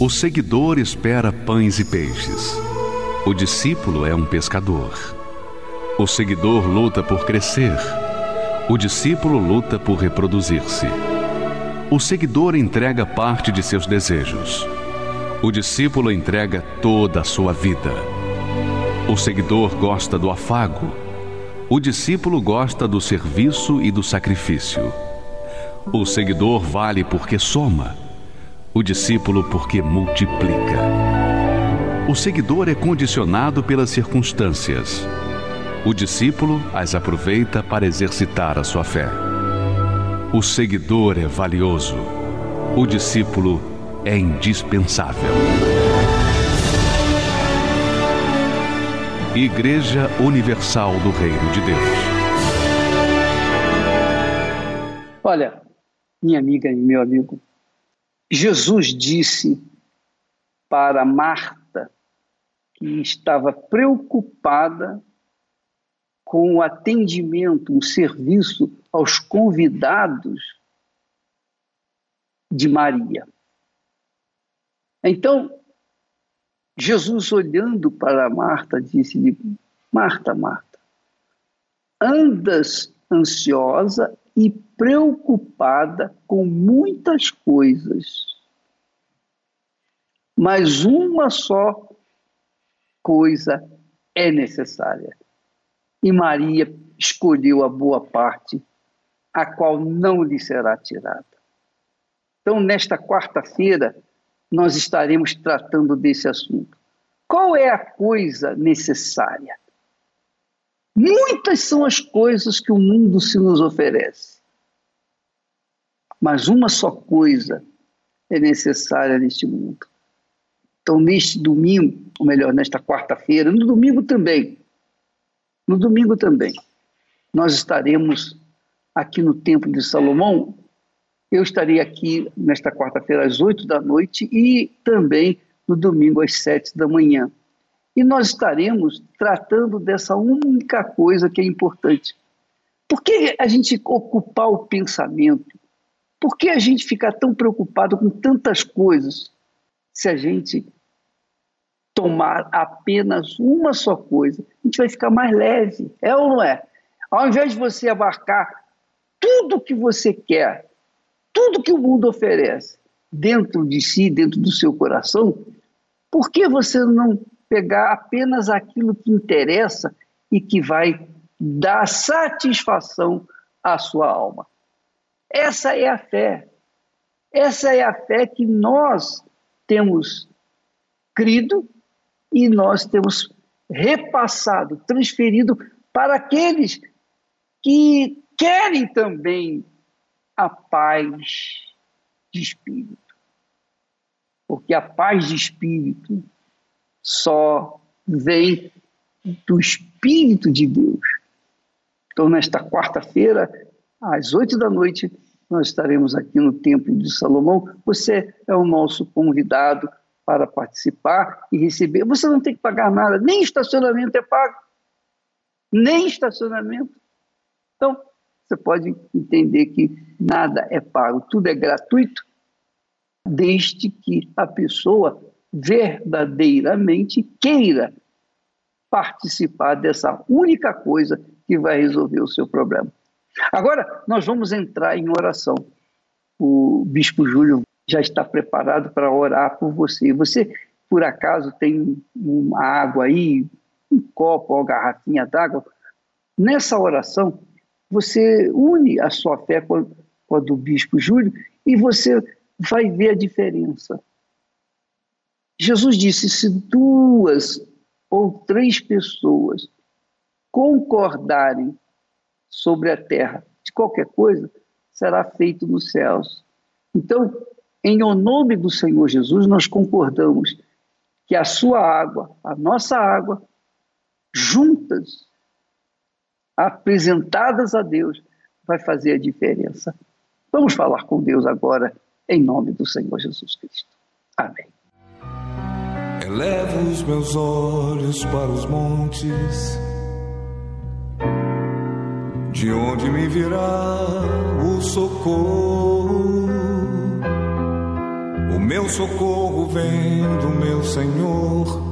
O seguidor espera pães e peixes. O discípulo é um pescador. O seguidor luta por crescer. O discípulo luta por reproduzir-se. O seguidor entrega parte de seus desejos. O discípulo entrega toda a sua vida. O seguidor gosta do afago. O discípulo gosta do serviço e do sacrifício. O seguidor vale porque soma. O discípulo porque multiplica. O seguidor é condicionado pelas circunstâncias. O discípulo as aproveita para exercitar a sua fé. O seguidor é valioso. O discípulo é indispensável. Igreja Universal do Reino de Deus. Olha, minha amiga e meu amigo, Jesus disse para Marta, que estava preocupada com o atendimento, o serviço aos convidados de Maria. Então, Jesus, olhando para Marta, disse-lhe: Marta, Marta, andas ansiosa e preocupada com muitas coisas, mas uma só coisa é necessária. E Maria escolheu a boa parte, a qual não lhe será tirada. Então, nesta quarta-feira, nós estaremos tratando desse assunto. Qual é a coisa necessária? Muitas são as coisas que o mundo se nos oferece. Mas uma só coisa é necessária neste mundo. Então, neste domingo, ou melhor, nesta quarta-feira, no domingo também, no domingo também, nós estaremos aqui no Templo de Salomão eu estarei aqui nesta quarta-feira às oito da noite e também no domingo às sete da manhã. E nós estaremos tratando dessa única coisa que é importante. Por que a gente ocupar o pensamento? Por que a gente ficar tão preocupado com tantas coisas se a gente tomar apenas uma só coisa? A gente vai ficar mais leve, é ou não é? Ao invés de você abarcar tudo que você quer tudo que o mundo oferece dentro de si, dentro do seu coração, por que você não pegar apenas aquilo que interessa e que vai dar satisfação à sua alma? Essa é a fé. Essa é a fé que nós temos crido e nós temos repassado, transferido para aqueles que querem também a paz de espírito. Porque a paz de espírito só vem do Espírito de Deus. Então, nesta quarta-feira, às oito da noite, nós estaremos aqui no Templo de Salomão. Você é o nosso convidado para participar e receber. Você não tem que pagar nada, nem estacionamento é pago, nem estacionamento. Então, você pode entender que nada é pago, tudo é gratuito, desde que a pessoa verdadeiramente queira participar dessa única coisa que vai resolver o seu problema. Agora, nós vamos entrar em oração. O Bispo Júlio já está preparado para orar por você. Você, por acaso, tem uma água aí, um copo ou garrafinha d'água? Nessa oração, você une a sua fé com a, com a do bispo Júlio e você vai ver a diferença. Jesus disse: se duas ou três pessoas concordarem sobre a terra de qualquer coisa, será feito nos céus. Então, em nome do Senhor Jesus, nós concordamos que a sua água, a nossa água, juntas apresentadas a Deus, vai fazer a diferença. Vamos falar com Deus agora, em nome do Senhor Jesus Cristo. Amém. Elevo os meus olhos para os montes, de onde me virá o socorro. O meu socorro vem do meu Senhor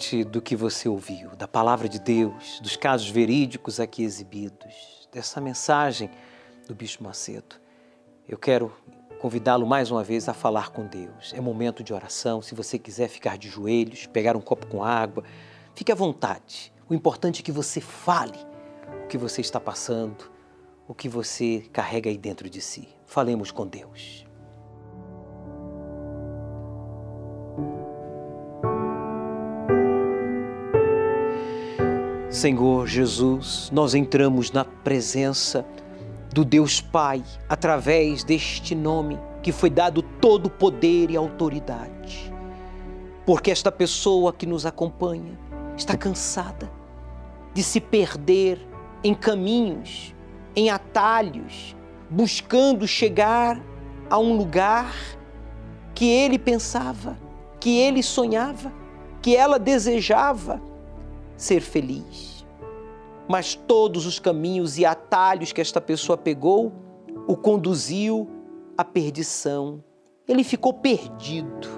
diante do que você ouviu, da palavra de Deus, dos casos verídicos aqui exibidos, dessa mensagem do Bispo Macedo, eu quero convidá-lo mais uma vez a falar com Deus. É momento de oração. Se você quiser ficar de joelhos, pegar um copo com água, fique à vontade. O importante é que você fale o que você está passando, o que você carrega aí dentro de si. Falemos com Deus. Senhor Jesus, nós entramos na presença do Deus Pai através deste nome que foi dado todo poder e autoridade. Porque esta pessoa que nos acompanha está cansada de se perder em caminhos, em atalhos, buscando chegar a um lugar que ele pensava, que ele sonhava, que ela desejava ser feliz. Mas todos os caminhos e atalhos que esta pessoa pegou o conduziu à perdição. Ele ficou perdido.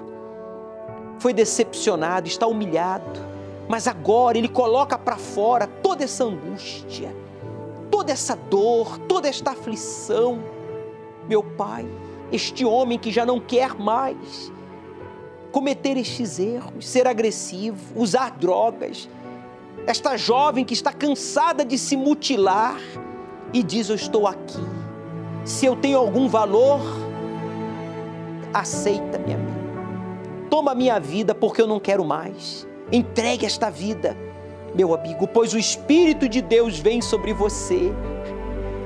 Foi decepcionado, está humilhado. Mas agora ele coloca para fora toda essa angústia, toda essa dor, toda esta aflição. Meu Pai, este homem que já não quer mais cometer estes erros, ser agressivo, usar drogas, esta jovem que está cansada de se mutilar e diz: Eu estou aqui. Se eu tenho algum valor, aceita-me a mim. Toma minha vida porque eu não quero mais. Entregue esta vida, meu amigo, pois o Espírito de Deus vem sobre você.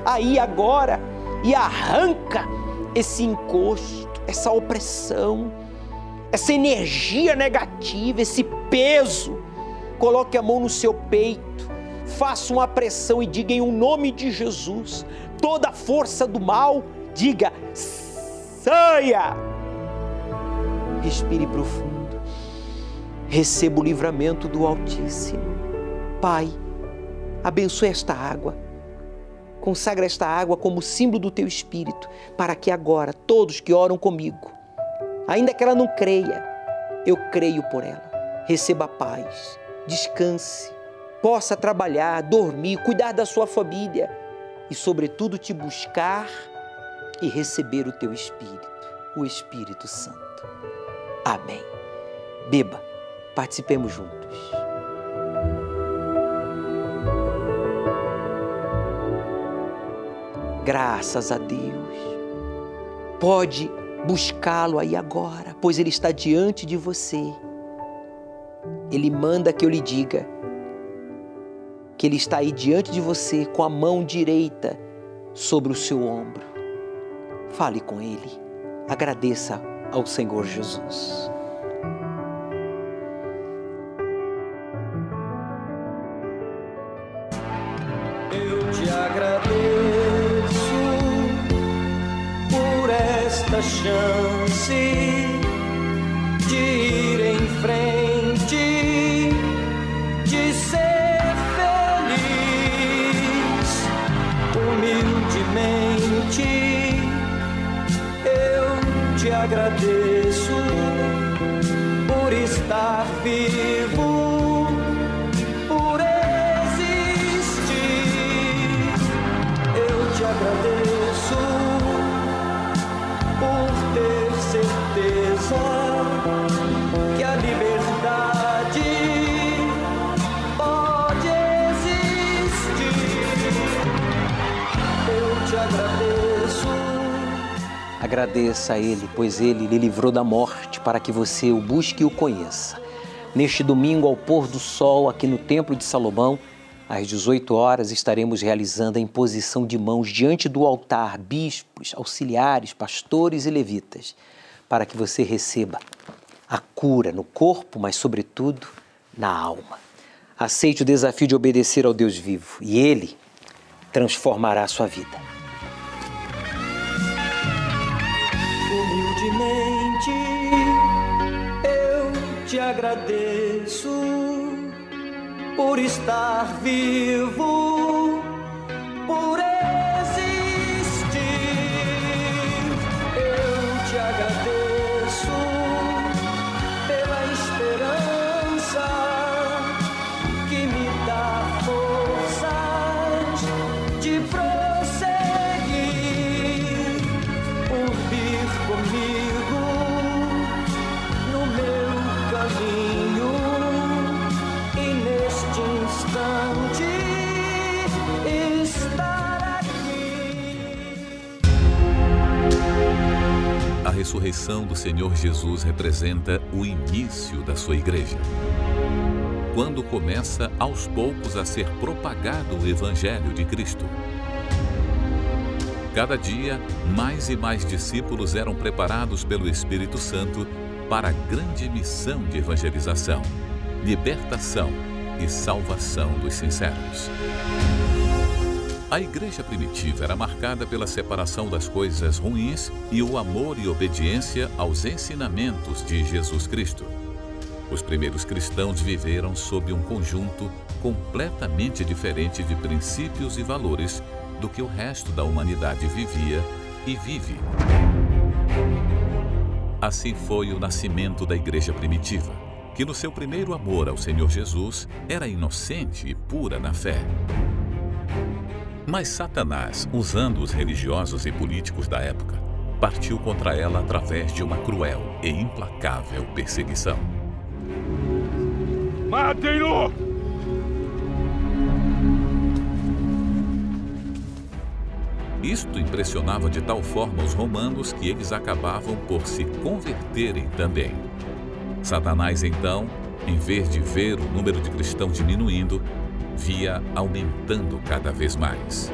Aí agora e arranca esse encosto, essa opressão, essa energia negativa, esse peso Coloque a mão no seu peito, faça uma pressão e diga em um nome de Jesus: toda a força do mal, diga saia. Respire profundo, receba o livramento do Altíssimo. Pai, abençoe esta água. Consagra esta água como símbolo do teu espírito, para que agora todos que oram comigo, ainda que ela não creia, eu creio por ela. Receba paz, descanse, possa trabalhar, dormir, cuidar da sua família e, sobretudo, te buscar e receber o teu Espírito, o Espírito Santo. Amém. Beba, participemos juntos. Graças a Deus. Pode buscá-lo aí agora, pois ele está diante de você ele manda que eu lhe diga que Ele está aí diante de você com a mão direita sobre o seu ombro. Fale com Ele, agradeça ao Senhor Jesus. Eu te agradeço por esta chance te Agradeça a Ele, pois Ele lhe livrou da morte para que você o busque e o conheça. Neste domingo, ao pôr do sol, aqui no Templo de Salomão, às 18 horas, estaremos realizando a imposição de mãos diante do altar, bispos, auxiliares, pastores e levitas, para que você receba a cura no corpo, mas, sobretudo, na alma. Aceite o desafio de obedecer ao Deus vivo e Ele transformará a sua vida. Te agradeço por estar vivo, por ressurreição do Senhor Jesus representa o início da sua igreja. Quando começa aos poucos a ser propagado o Evangelho de Cristo. Cada dia, mais e mais discípulos eram preparados pelo Espírito Santo para a grande missão de evangelização, libertação e salvação dos sinceros. A igreja primitiva era marcada pela separação das coisas ruins e o amor e obediência aos ensinamentos de Jesus Cristo. Os primeiros cristãos viveram sob um conjunto completamente diferente de princípios e valores do que o resto da humanidade vivia e vive. Assim foi o nascimento da igreja primitiva, que no seu primeiro amor ao Senhor Jesus era inocente e pura na fé. Mas Satanás, usando os religiosos e políticos da época, partiu contra ela através de uma cruel e implacável perseguição. Matem-no! Isto impressionava de tal forma os romanos que eles acabavam por se converterem também. Satanás, então, em vez de ver o número de cristãos diminuindo, via aumentando cada vez mais.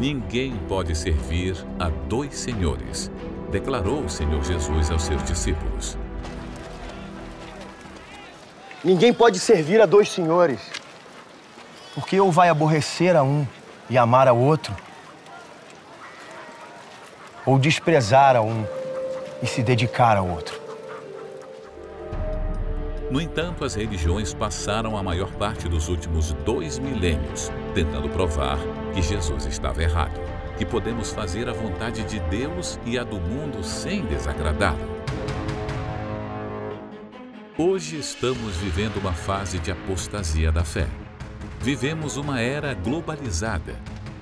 Ninguém pode servir a dois senhores, declarou o Senhor Jesus aos seus discípulos. Ninguém pode servir a dois senhores, porque ou vai aborrecer a um e amar ao outro, ou desprezar a um e se dedicar ao outro. No entanto, as religiões passaram a maior parte dos últimos dois milênios tentando provar que Jesus estava errado, que podemos fazer a vontade de Deus e a do mundo sem desagradá-lo. Hoje estamos vivendo uma fase de apostasia da fé. Vivemos uma era globalizada,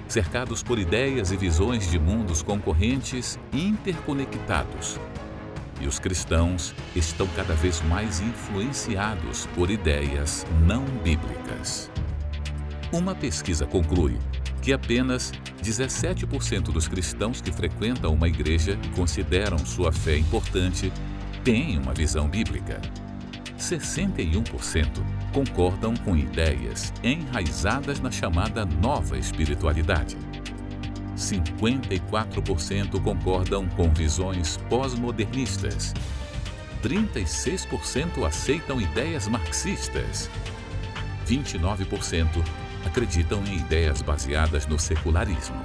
cercados por ideias e visões de mundos concorrentes interconectados. E os cristãos estão cada vez mais influenciados por ideias não bíblicas. Uma pesquisa conclui que apenas 17% dos cristãos que frequentam uma igreja e consideram sua fé importante têm uma visão bíblica. 61% concordam com ideias enraizadas na chamada nova espiritualidade. 54% concordam com visões pós-modernistas. 36% aceitam ideias marxistas. 29% acreditam em ideias baseadas no secularismo.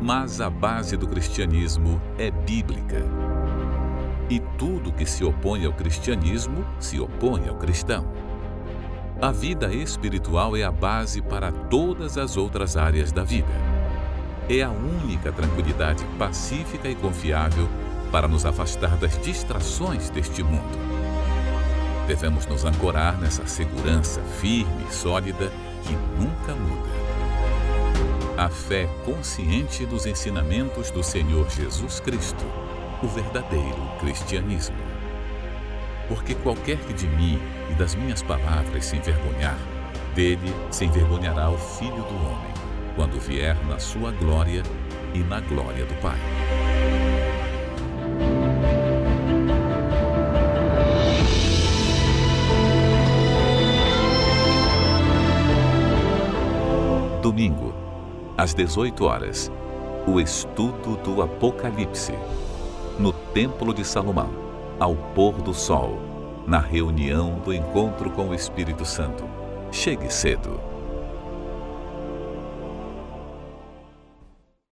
Mas a base do cristianismo é bíblica e tudo que se opõe ao cristianismo se opõe ao cristão. A vida espiritual é a base para todas as outras áreas da vida. É a única tranquilidade pacífica e confiável para nos afastar das distrações deste mundo. Devemos nos ancorar nessa segurança firme e sólida que nunca muda. A fé consciente dos ensinamentos do Senhor Jesus Cristo o verdadeiro cristianismo. Porque qualquer que de mim e das minhas palavras se envergonhar, dele se envergonhará o Filho do Homem, quando vier na sua glória e na glória do Pai. Domingo, às 18 horas, o estudo do Apocalipse no Templo de Salomão, ao pôr do sol, na reunião do encontro com o Espírito Santo. Chegue cedo.